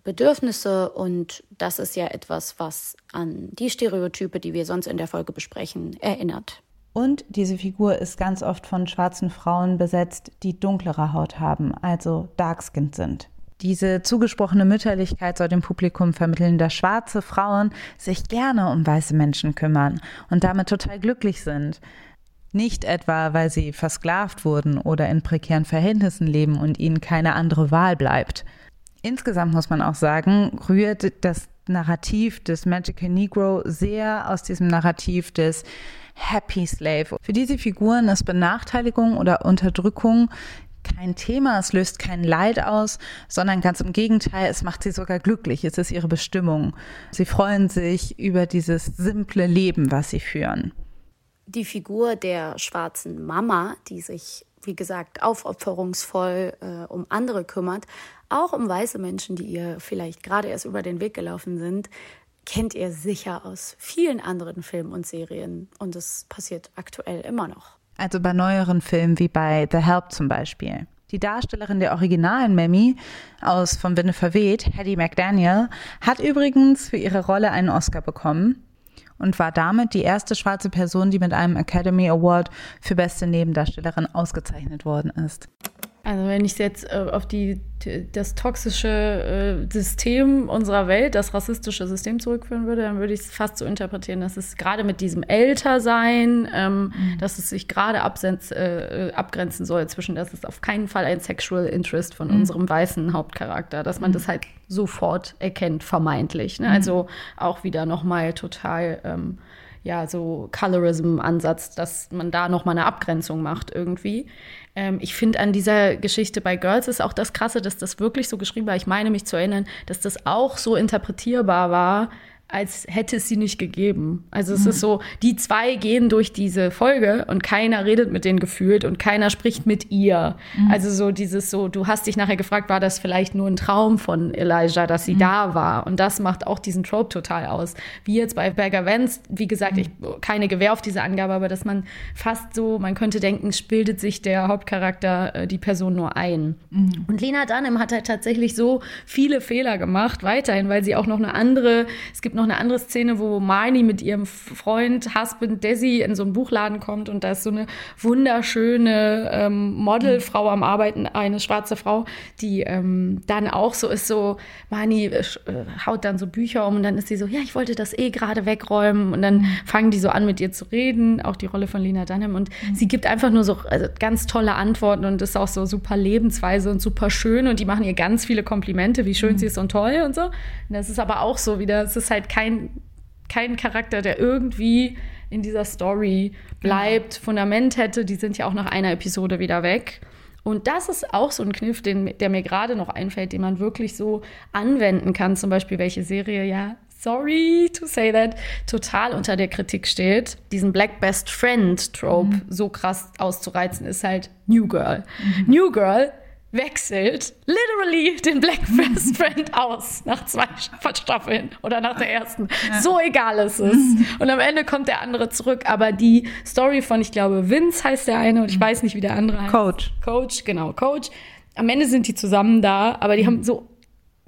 Bedürfnisse. Und das ist ja etwas, was an die Stereotype, die wir sonst in der Folge besprechen, erinnert. Und diese Figur ist ganz oft von schwarzen Frauen besetzt, die dunklere Haut haben, also dark-skinned sind. Diese zugesprochene Mütterlichkeit soll dem Publikum vermitteln, dass schwarze Frauen sich gerne um weiße Menschen kümmern und damit total glücklich sind. Nicht etwa, weil sie versklavt wurden oder in prekären Verhältnissen leben und ihnen keine andere Wahl bleibt. Insgesamt muss man auch sagen, rührt das Narrativ des Magical Negro sehr aus diesem Narrativ des Happy Slave. Für diese Figuren ist Benachteiligung oder Unterdrückung kein Thema, es löst kein Leid aus, sondern ganz im Gegenteil, es macht sie sogar glücklich, es ist ihre Bestimmung. Sie freuen sich über dieses simple Leben, was sie führen die Figur der schwarzen Mama, die sich, wie gesagt, aufopferungsvoll äh, um andere kümmert, auch um weiße Menschen, die ihr vielleicht gerade erst über den Weg gelaufen sind, kennt ihr sicher aus vielen anderen Filmen und Serien. Und es passiert aktuell immer noch. Also bei neueren Filmen wie bei The Help zum Beispiel. Die Darstellerin der originalen Mammy aus Vom Winde verweht, Hattie McDaniel, hat übrigens für ihre Rolle einen Oscar bekommen und war damit die erste schwarze Person, die mit einem Academy Award für beste Nebendarstellerin ausgezeichnet worden ist. Also wenn ich jetzt äh, auf die, das toxische äh, System unserer Welt, das rassistische System zurückführen würde, dann würde ich es fast so interpretieren, dass es gerade mit diesem Ältersein, ähm, mhm. dass es sich gerade äh, abgrenzen soll zwischen, dass es auf keinen Fall ein Sexual Interest von mhm. unserem weißen Hauptcharakter, dass man mhm. das halt sofort erkennt, vermeintlich. Ne? Mhm. Also auch wieder nochmal total ähm, ja, so Colorism-Ansatz, dass man da nochmal eine Abgrenzung macht irgendwie. Ähm, ich finde an dieser Geschichte bei Girls ist auch das Krasse, dass das wirklich so geschrieben war. Ich meine mich zu erinnern, dass das auch so interpretierbar war, als hätte es sie nicht gegeben. Also es mhm. ist so, die zwei gehen durch diese Folge und keiner redet mit denen gefühlt und keiner spricht mit ihr. Mhm. Also so dieses so, du hast dich nachher gefragt, war das vielleicht nur ein Traum von Elijah, dass sie mhm. da war? Und das macht auch diesen Trope total aus. Wie jetzt bei Berger Vance, wie gesagt, ich keine Gewehr auf diese Angabe, aber dass man fast so, man könnte denken, bildet sich der Hauptcharakter äh, die Person nur ein. Mhm. Und Lena Dunham hat halt tatsächlich so viele Fehler gemacht, weiterhin, weil sie auch noch eine andere, es gibt noch eine andere Szene, wo Marnie mit ihrem Freund, Husband Desi in so einen Buchladen kommt und da ist so eine wunderschöne ähm, Modelfrau am Arbeiten, eine schwarze Frau, die ähm, dann auch so ist, so Marnie äh, äh, haut dann so Bücher um und dann ist sie so, ja, ich wollte das eh gerade wegräumen und dann fangen die so an mit ihr zu reden, auch die Rolle von Lena Dunham und mhm. sie gibt einfach nur so also ganz tolle Antworten und ist auch so super Lebensweise und super schön und die machen ihr ganz viele Komplimente, wie schön mhm. sie ist und toll und so. Und das ist aber auch so wieder, es ist halt kein, kein Charakter, der irgendwie in dieser Story bleibt, genau. Fundament hätte. Die sind ja auch nach einer Episode wieder weg. Und das ist auch so ein Kniff, den, der mir gerade noch einfällt, den man wirklich so anwenden kann. Zum Beispiel, welche Serie ja, sorry to say that, total unter der Kritik steht. Diesen Black Best Friend Trope mhm. so krass auszureizen, ist halt New Girl. Mhm. New Girl wechselt literally den Black Best Friend aus nach zwei Staffeln oder nach der ersten. Ja. So egal ist es. Und am Ende kommt der andere zurück. Aber die Story von, ich glaube, Vince heißt der eine und ich weiß nicht, wie der andere heißt. Coach. Coach, genau, Coach. Am Ende sind die zusammen da, aber die mhm. haben so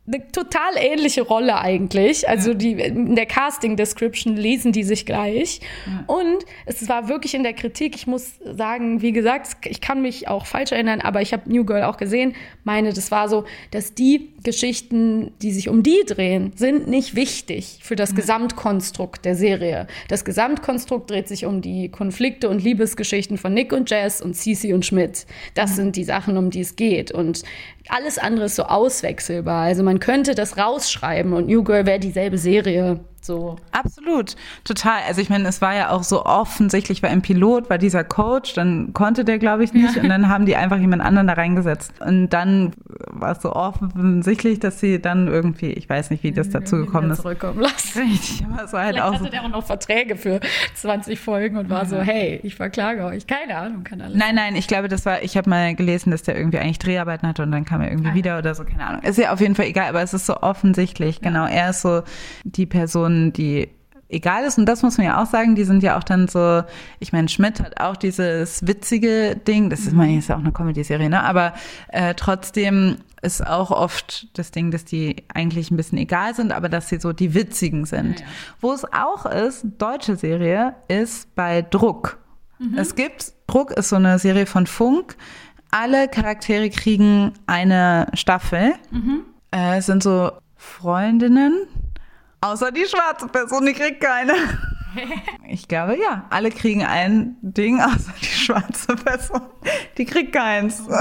eine total ähnliche Rolle eigentlich. Also die in der Casting Description lesen die sich gleich. Ja. Und es war wirklich in der Kritik, ich muss sagen, wie gesagt, ich kann mich auch falsch erinnern, aber ich habe New Girl auch gesehen, meine, das war so, dass die Geschichten, die sich um die drehen, sind nicht wichtig für das ja. Gesamtkonstrukt der Serie. Das Gesamtkonstrukt dreht sich um die Konflikte und Liebesgeschichten von Nick und Jess und Cece und Schmidt. Das sind die Sachen, um die es geht. Und alles andere ist so auswechselbar. Also man könnte das rausschreiben und New Girl wäre dieselbe Serie. So. Absolut, total. Also ich meine, es war ja auch so offensichtlich, weil im Pilot war dieser Coach, dann konnte der, glaube ich, nicht. Ja. Und dann haben die einfach jemand anderen da reingesetzt. Und dann war es so offensichtlich, dass sie dann irgendwie, ich weiß nicht, wie das dazu gekommen ist. Zurückkommen lassen. Richtig, aber war halt Vielleicht auch hatte so. der auch noch Verträge für 20 Folgen und war so, hey, ich verklage euch. Keine Ahnung, kann alles. Nein, nein, ich glaube, das war, ich habe mal gelesen, dass der irgendwie eigentlich Dreharbeiten hatte und dann kam er irgendwie ah, wieder oder so, keine Ahnung. Ist ja auf jeden Fall egal, aber es ist so offensichtlich, ja. genau. Er ist so die Person, die egal ist. Und das muss man ja auch sagen, die sind ja auch dann so, ich meine, Schmidt hat auch dieses witzige Ding, das ist, man ist ja auch eine Comedy-Serie, ne? Aber äh, trotzdem ist auch oft das Ding, dass die eigentlich ein bisschen egal sind, aber dass sie so die witzigen sind. Ja, ja. Wo es auch ist, deutsche Serie, ist bei Druck. Mhm. Es gibt, Druck ist so eine Serie von Funk. Alle Charaktere kriegen eine Staffel. Mhm. Äh, es sind so Freundinnen, Außer die schwarze Person, die kriegt keine. Ich glaube, ja. Alle kriegen ein Ding, außer die schwarze Person. Die kriegt keins. Oh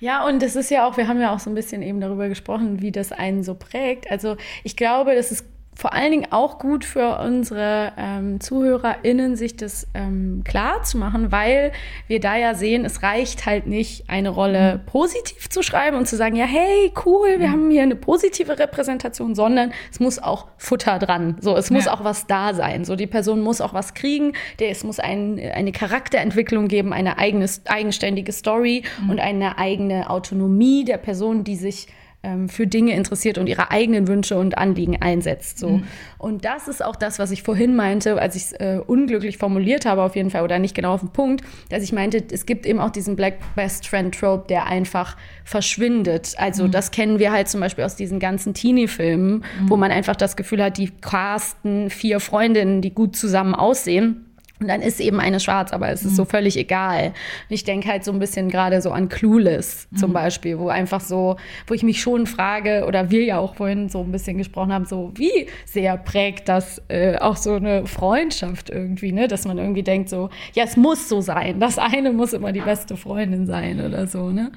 ja, und das ist ja auch, wir haben ja auch so ein bisschen eben darüber gesprochen, wie das einen so prägt. Also ich glaube, das ist vor allen Dingen auch gut für unsere ähm, ZuhörerInnen, sich das ähm, klar zu machen, weil wir da ja sehen, es reicht halt nicht, eine Rolle mhm. positiv zu schreiben und zu sagen, ja, hey, cool, wir mhm. haben hier eine positive Repräsentation, sondern es muss auch Futter dran. So, es muss ja. auch was da sein. So, die Person muss auch was kriegen, der, es muss ein, eine Charakterentwicklung geben, eine eigene, eigenständige Story mhm. und eine eigene Autonomie der Person, die sich ähm, für Dinge interessiert und ihre eigenen Wünsche und Anliegen einsetzt. So. Mhm. Und das ist auch das, was ich vorhin meinte, als ich es äh, unglücklich formuliert habe, auf jeden Fall, oder nicht genau auf den Punkt, dass ich meinte, es gibt eben auch diesen Black Best Friend Trope, der einfach verschwindet. Also, mhm. das kennen wir halt zum Beispiel aus diesen ganzen Teenie-Filmen, mhm. wo man einfach das Gefühl hat, die casten vier Freundinnen, die gut zusammen aussehen und dann ist eben eine schwarz, aber es ist so mhm. völlig egal. Und ich denke halt so ein bisschen gerade so an Clueless zum mhm. Beispiel, wo einfach so, wo ich mich schon frage, oder wir ja auch vorhin so ein bisschen gesprochen haben, so wie sehr prägt das äh, auch so eine Freundschaft irgendwie, ne? Dass man irgendwie denkt so, ja, es muss so sein. Das eine muss immer die beste Freundin sein oder so, ne?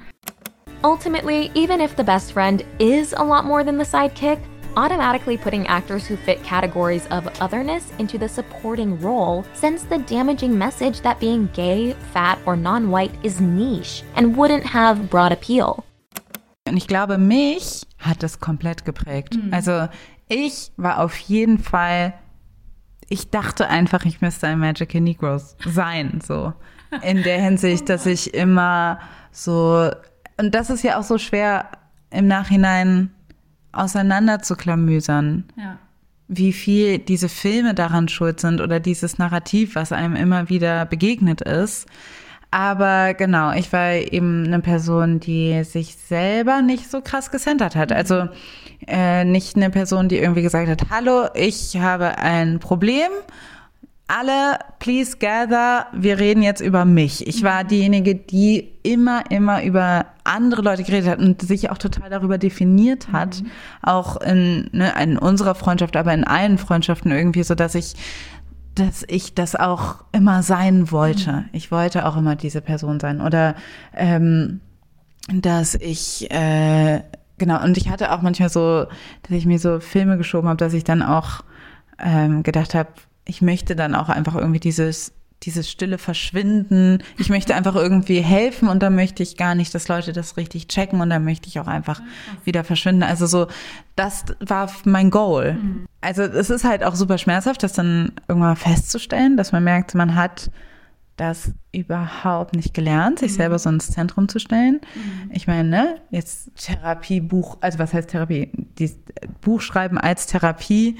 Ultimately, even if the best friend is a lot more than the sidekick, automatically putting actors who fit categories of otherness into the supporting role sends the damaging message that being gay, fat, or non white is niche and wouldn't have broad appeal. Und ich glaube, mich hat das komplett geprägt. Mhm. Also ich war auf jeden Fall, ich dachte einfach, ich müsste ein Magical Negroes sein, so. In der Hinsicht, dass ich immer so, und das ist ja auch so schwer im Nachhinein auseinanderzuklamüsern. Ja. Wie viel diese Filme daran schuld sind oder dieses Narrativ, was einem immer wieder begegnet ist. Aber genau, ich war eben eine Person, die sich selber nicht so krass gecentert hat. Also äh, nicht eine Person, die irgendwie gesagt hat, hallo, ich habe ein Problem alle, please gather, wir reden jetzt über mich. Ich war mhm. diejenige, die immer, immer über andere Leute geredet hat und sich auch total darüber definiert hat, mhm. auch in, ne, in unserer Freundschaft, aber in allen Freundschaften irgendwie, so dass ich, dass ich das auch immer sein wollte. Mhm. Ich wollte auch immer diese Person sein oder ähm, dass ich äh, genau und ich hatte auch manchmal so, dass ich mir so Filme geschoben habe, dass ich dann auch ähm, gedacht habe, ich möchte dann auch einfach irgendwie dieses dieses stille Verschwinden. Ich möchte einfach irgendwie helfen und da möchte ich gar nicht, dass Leute das richtig checken und da möchte ich auch einfach wieder verschwinden. Also so, das war mein Goal. Mhm. Also es ist halt auch super schmerzhaft, das dann irgendwann festzustellen, dass man merkt, man hat das überhaupt nicht gelernt, sich mhm. selber so ins Zentrum zu stellen. Mhm. Ich meine, ne, jetzt Therapiebuch, also was heißt Therapie? Die Buch schreiben als Therapie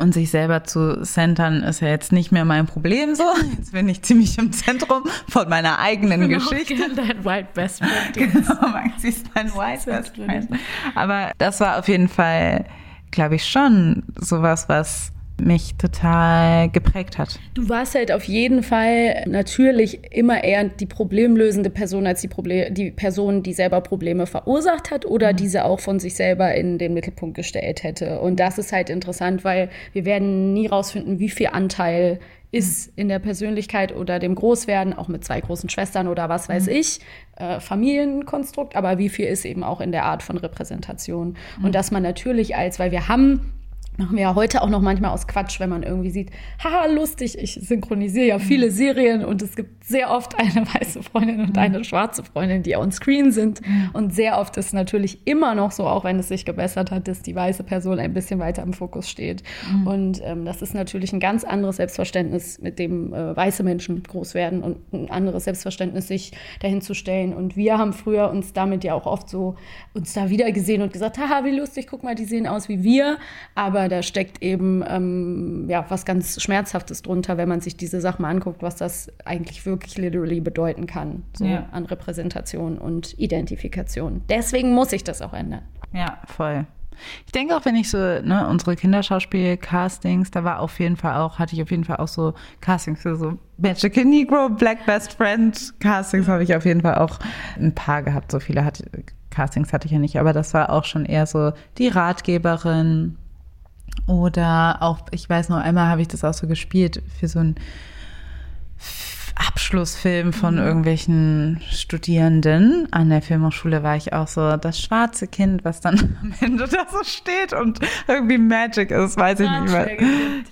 und sich selber zu centern ist ja jetzt nicht mehr mein Problem so. Jetzt bin ich ziemlich im Zentrum von meiner eigenen genau, Geschichte. Dein White Best Friend. genau, Maxi ist dein White Best Friend. Aber das war auf jeden Fall, glaube ich, schon sowas, was mich total geprägt hat. Du warst halt auf jeden Fall natürlich immer eher die problemlösende Person als die, Problem die Person, die selber Probleme verursacht hat oder diese auch von sich selber in den Mittelpunkt gestellt hätte. Und das ist halt interessant, weil wir werden nie rausfinden, wie viel Anteil ist in der Persönlichkeit oder dem Großwerden, auch mit zwei großen Schwestern oder was weiß ich, äh, Familienkonstrukt, aber wie viel ist eben auch in der Art von Repräsentation. Und dass man natürlich als, weil wir haben machen wir ja heute auch noch manchmal aus Quatsch, wenn man irgendwie sieht, haha, lustig, ich synchronisiere ja viele Serien und es gibt sehr oft eine weiße Freundin und eine schwarze Freundin, die on screen sind. Und sehr oft ist natürlich immer noch so, auch wenn es sich gebessert hat, dass die weiße Person ein bisschen weiter im Fokus steht. Und ähm, das ist natürlich ein ganz anderes Selbstverständnis, mit dem äh, weiße Menschen groß werden und ein anderes Selbstverständnis, sich dahin zu stellen. Und wir haben früher uns damit ja auch oft so uns da wieder gesehen und gesagt, haha, wie lustig, guck mal, die sehen aus wie wir. Aber da steckt eben ähm, ja, was ganz Schmerzhaftes drunter, wenn man sich diese Sachen mal anguckt, was das eigentlich wirklich literally bedeuten kann, so Ja. an Repräsentation und Identifikation. Deswegen muss ich das auch ändern. Ja, voll. Ich denke auch, wenn ich so, ne, unsere Kinderschauspiel-Castings, da war auf jeden Fall auch, hatte ich auf jeden Fall auch so Castings für so Magical Negro, Black Best Friend Castings habe ich auf jeden Fall auch ein paar gehabt. So viele hatte, Castings hatte ich ja nicht, aber das war auch schon eher so die Ratgeberin oder auch, ich weiß noch einmal habe ich das auch so gespielt für so ein Abschlussfilm von irgendwelchen Studierenden. An der Filmhochschule war ich auch so das schwarze Kind, was dann am Ende da so steht und irgendwie Magic ist, weiß ich nicht mehr.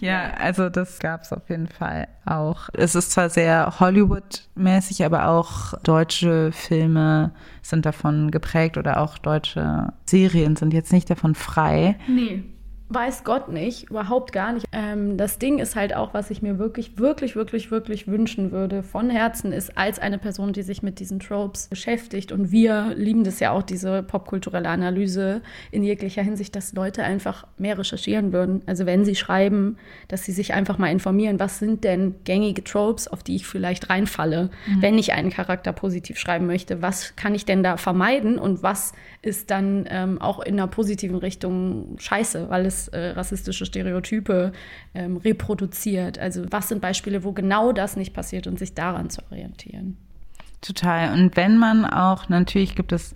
Ja, also das gab es auf jeden Fall auch. Es ist zwar sehr Hollywood-mäßig, aber auch deutsche Filme sind davon geprägt oder auch deutsche Serien sind jetzt nicht davon frei. Nee. Weiß Gott nicht, überhaupt gar nicht. Ähm, das Ding ist halt auch, was ich mir wirklich, wirklich, wirklich, wirklich wünschen würde von Herzen, ist als eine Person, die sich mit diesen Tropes beschäftigt. Und wir lieben das ja auch, diese popkulturelle Analyse in jeglicher Hinsicht, dass Leute einfach mehr recherchieren würden. Also wenn sie schreiben, dass sie sich einfach mal informieren, was sind denn gängige Tropes, auf die ich vielleicht reinfalle, wenn ich einen Charakter positiv schreiben möchte. Was kann ich denn da vermeiden und was ist dann ähm, auch in einer positiven Richtung scheiße, weil es äh, rassistische Stereotype ähm, reproduziert. Also was sind Beispiele, wo genau das nicht passiert und sich daran zu orientieren. Total. Und wenn man auch, natürlich gibt es,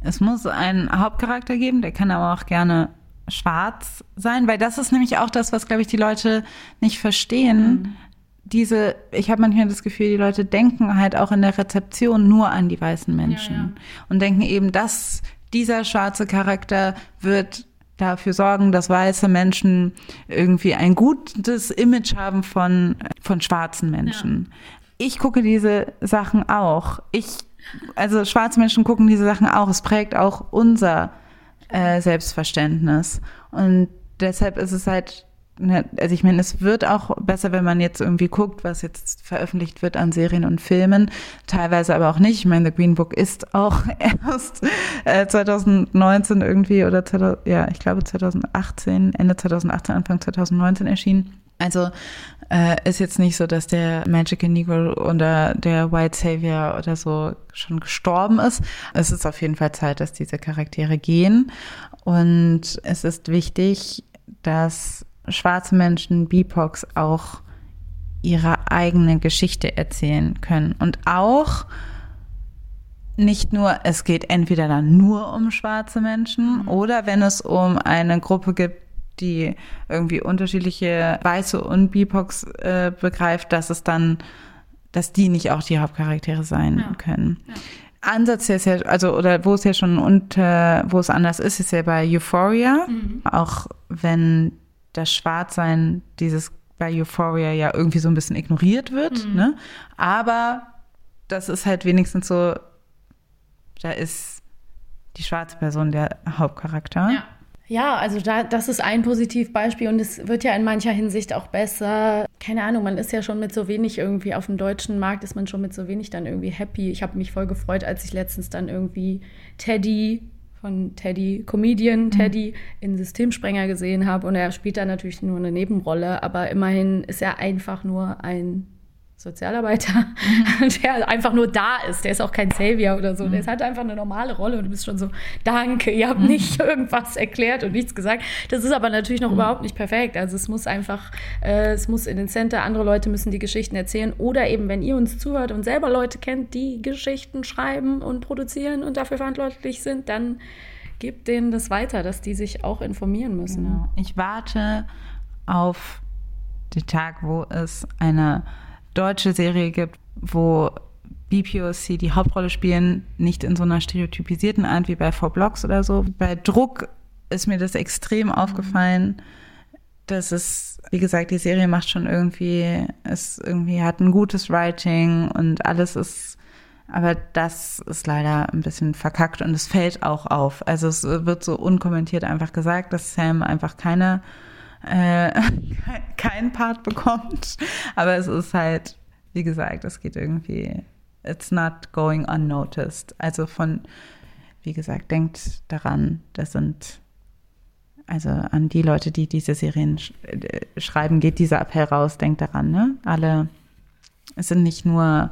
es muss einen Hauptcharakter geben, der kann aber auch gerne schwarz sein, weil das ist nämlich auch das, was, glaube ich, die Leute nicht verstehen. Diese, ich habe manchmal das Gefühl, die Leute denken halt auch in der Rezeption nur an die weißen Menschen und denken eben, dass dieser schwarze Charakter wird dafür sorgen, dass weiße Menschen irgendwie ein gutes Image haben von, von schwarzen Menschen. Ich gucke diese Sachen auch. Ich, also schwarze Menschen gucken diese Sachen auch. Es prägt auch unser äh, Selbstverständnis. Und deshalb ist es halt, also ich meine, es wird auch besser, wenn man jetzt irgendwie guckt, was jetzt veröffentlicht wird an Serien und Filmen, teilweise aber auch nicht. Ich meine, The Green Book ist auch erst äh, 2019 irgendwie oder 2000, ja, ich glaube 2018, Ende 2018, Anfang 2019 erschienen. Also äh, ist jetzt nicht so, dass der Magical Negro oder der White Savior oder so schon gestorben ist. Es ist auf jeden Fall Zeit, dass diese Charaktere gehen. Und es ist wichtig, dass schwarze Menschen, BIPOX auch ihre eigene Geschichte erzählen können. Und auch nicht nur, es geht entweder dann nur um schwarze Menschen oder wenn es um eine Gruppe gibt, die irgendwie unterschiedliche Weiße und BIPOX äh, begreift, dass es dann, dass die nicht auch die Hauptcharaktere sein können. Ansatz ist ja, also, oder wo es ja schon unter, wo es anders ist, ist ja bei Euphoria. Auch wenn das Schwarzsein dieses bei Euphoria ja irgendwie so ein bisschen ignoriert wird, ne? Aber das ist halt wenigstens so, da ist die schwarze Person der Hauptcharakter. Ja. Ja, also da, das ist ein Positivbeispiel und es wird ja in mancher Hinsicht auch besser. Keine Ahnung, man ist ja schon mit so wenig irgendwie auf dem deutschen Markt, ist man schon mit so wenig dann irgendwie happy. Ich habe mich voll gefreut, als ich letztens dann irgendwie Teddy von Teddy, Comedian Teddy in Systemsprenger gesehen habe. Und er spielt da natürlich nur eine Nebenrolle, aber immerhin ist er einfach nur ein Sozialarbeiter, der einfach nur da ist. Der ist auch kein Savior oder so. Der ist halt einfach eine normale Rolle und du bist schon so, danke, ihr habt nicht irgendwas erklärt und nichts gesagt. Das ist aber natürlich noch überhaupt nicht perfekt. Also es muss einfach, äh, es muss in den Center, andere Leute müssen die Geschichten erzählen. Oder eben, wenn ihr uns zuhört und selber Leute kennt, die Geschichten schreiben und produzieren und dafür verantwortlich sind, dann gebt denen das weiter, dass die sich auch informieren müssen. Genau. Ich warte auf den Tag, wo es eine deutsche Serie gibt, wo BPOC die Hauptrolle spielen, nicht in so einer stereotypisierten Art wie bei Four Blocks oder so. Bei Druck ist mir das extrem aufgefallen. dass es, wie gesagt, die Serie macht schon irgendwie, es irgendwie hat ein gutes Writing und alles ist, aber das ist leider ein bisschen verkackt und es fällt auch auf. Also es wird so unkommentiert einfach gesagt, dass Sam einfach keine äh, kein Part bekommt. Aber es ist halt, wie gesagt, es geht irgendwie, it's not going unnoticed. Also von, wie gesagt, denkt daran, das sind, also an die Leute, die diese Serien sch äh, schreiben, geht dieser Appell raus, denkt daran, ne? Alle, es sind nicht nur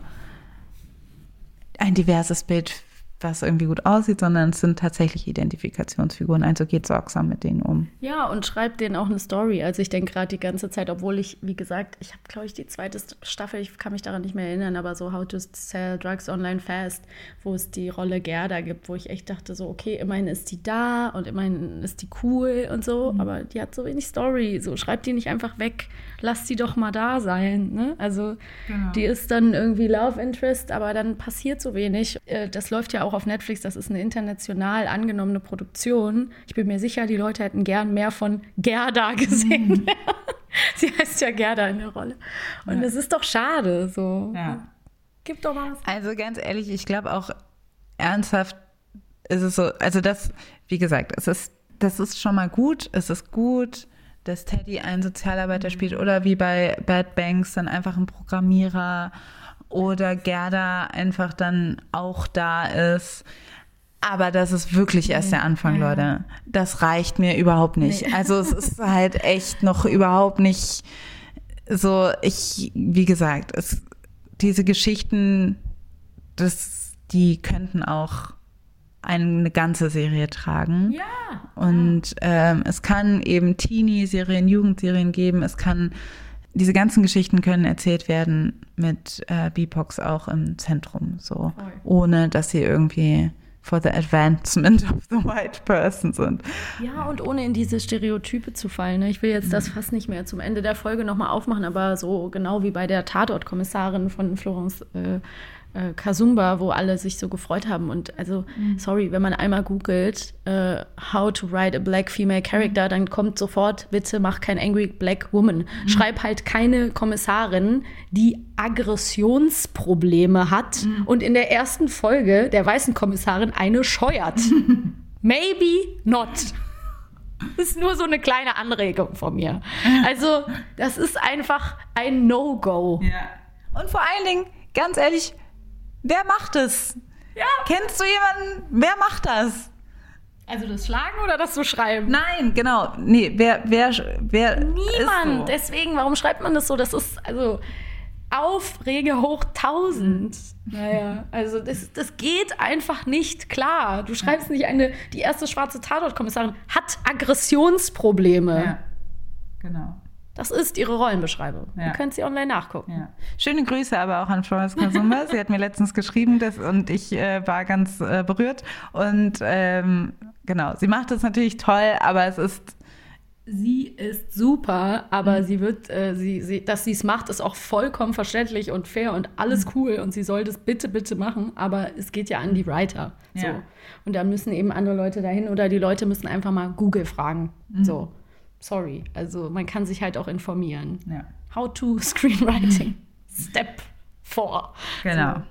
ein diverses Bild was irgendwie gut aussieht, sondern es sind tatsächlich Identifikationsfiguren. Also geht sorgsam mit denen um. Ja, und schreibt denen auch eine Story. Also ich denke gerade die ganze Zeit, obwohl ich, wie gesagt, ich habe, glaube ich, die zweite Staffel, ich kann mich daran nicht mehr erinnern, aber so How to Sell Drugs Online Fast, wo es die Rolle Gerda gibt, wo ich echt dachte, so, okay, immerhin ist die da und immerhin ist die cool und so, mhm. aber die hat so wenig Story. So, schreibt die nicht einfach weg, lass die doch mal da sein. Ne? Also genau. die ist dann irgendwie Love Interest, aber dann passiert so wenig. Äh, das läuft ja auch auf Netflix, das ist eine international angenommene Produktion. Ich bin mir sicher, die Leute hätten gern mehr von Gerda gesehen. Mhm. Sie heißt ja Gerda in der Rolle. Und es ja. ist doch schade. So. Ja. Gib doch mal was. Also ganz ehrlich, ich glaube auch ernsthaft ist es so, also das, wie gesagt, es ist, das ist schon mal gut, es ist gut, dass Teddy einen Sozialarbeiter mhm. spielt oder wie bei Bad Banks dann einfach ein Programmierer oder Gerda einfach dann auch da ist. Aber das ist wirklich erst der Anfang. Leute. Das reicht mir überhaupt nicht. Nee. Also es ist halt echt noch überhaupt nicht so, ich, wie gesagt, es, diese Geschichten, das, die könnten auch eine ganze Serie tragen. Ja. Und ähm, es kann eben Teenie-Serien, Jugendserien geben. Es kann diese ganzen Geschichten können erzählt werden mit äh, BIPOX auch im Zentrum, so Voll. ohne dass sie irgendwie for the advancement of the white person sind. Ja, und ohne in diese Stereotype zu fallen. Ne? Ich will jetzt das mhm. fast nicht mehr zum Ende der Folge nochmal aufmachen, aber so genau wie bei der Tatortkommissarin von Florence äh, äh, Kasumba, wo alle sich so gefreut haben. Und also, mhm. sorry, wenn man einmal googelt, äh, how to write a black female character, mhm. dann kommt sofort, bitte mach kein angry black woman. Mhm. Schreib halt keine Kommissarin, die Aggressionsprobleme hat mhm. und in der ersten Folge der weißen Kommissarin eine scheuert. Maybe not. Das ist nur so eine kleine Anregung von mir. Also, das ist einfach ein No-Go. Ja. Und vor allen Dingen, ganz ehrlich, Wer macht es? Ja. Kennst du jemanden? Wer macht das? Also das Schlagen oder das so schreiben? Nein, genau. Nee, wer, wer, wer. Niemand. So? Deswegen, warum schreibt man das so? Das ist, also, Aufrege hoch 1000. Naja, also das, das geht einfach nicht klar. Du schreibst nicht eine, die erste schwarze Tatortkommissarin hat Aggressionsprobleme. Ja, genau. Das ist ihre Rollenbeschreibung. Ja. Ihr könnt sie online nachgucken. Ja. Schöne Grüße aber auch an Florence Kasumba. sie hat mir letztens geschrieben das, und ich äh, war ganz äh, berührt. Und ähm, genau, sie macht es natürlich toll, aber es ist sie ist super, aber mhm. sie wird, äh, sie, sie, dass sie es macht, ist auch vollkommen verständlich und fair und alles mhm. cool und sie soll das bitte, bitte machen, aber es geht ja an die Writer. So. Ja. Und da müssen eben andere Leute dahin oder die Leute müssen einfach mal Google fragen. Mhm. So sorry. Also man kann sich halt auch informieren. Ja. How to Screenwriting. Step 4. Genau. So,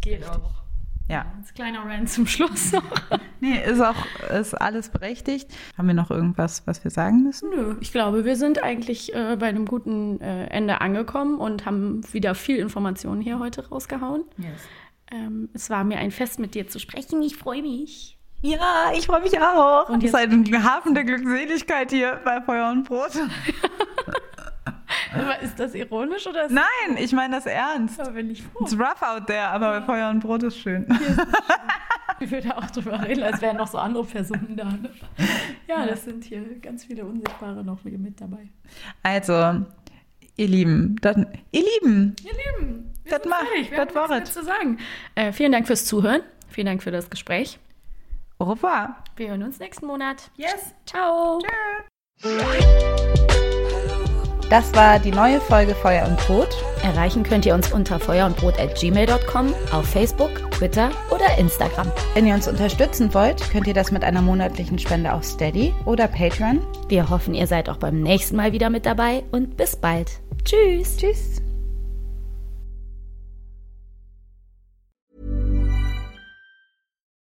geht auch. Ja. Als kleiner Rant zum Schluss noch. nee, ist auch ist alles berechtigt. Haben wir noch irgendwas, was wir sagen müssen? Nö, ich glaube, wir sind eigentlich äh, bei einem guten äh, Ende angekommen und haben wieder viel Informationen hier heute rausgehauen. Yes. Ähm, es war mir ein Fest, mit dir zu sprechen. Ich freue mich. Ja, ich freue mich auch. Und jetzt ist halt ein Hafen der Glückseligkeit hier bei Feuer und Brot. Aber ist das ironisch oder ist Nein, ich meine das ernst. das bin ich froh? It's rough out there, aber Feuer und Brot ist schön. Ich würde auch drüber reden, als wären noch so andere Personen da. Ne? Ja, das sind hier ganz viele Unsichtbare noch mit dabei. Also, ihr Lieben, dann, ihr Lieben, Ihr Lieben, Das sind mach- fertig. Wir das war sagen. Äh, vielen Dank fürs Zuhören. Vielen Dank für das Gespräch. Au revoir. Wir hören uns nächsten Monat. Yes. Ciao. Das war die neue Folge Feuer und Brot. Erreichen könnt ihr uns unter feuerundbrot.gmail.com, auf Facebook, Twitter oder Instagram. Wenn ihr uns unterstützen wollt, könnt ihr das mit einer monatlichen Spende auf Steady oder Patreon. Wir hoffen, ihr seid auch beim nächsten Mal wieder mit dabei und bis bald. Tschüss. Tschüss.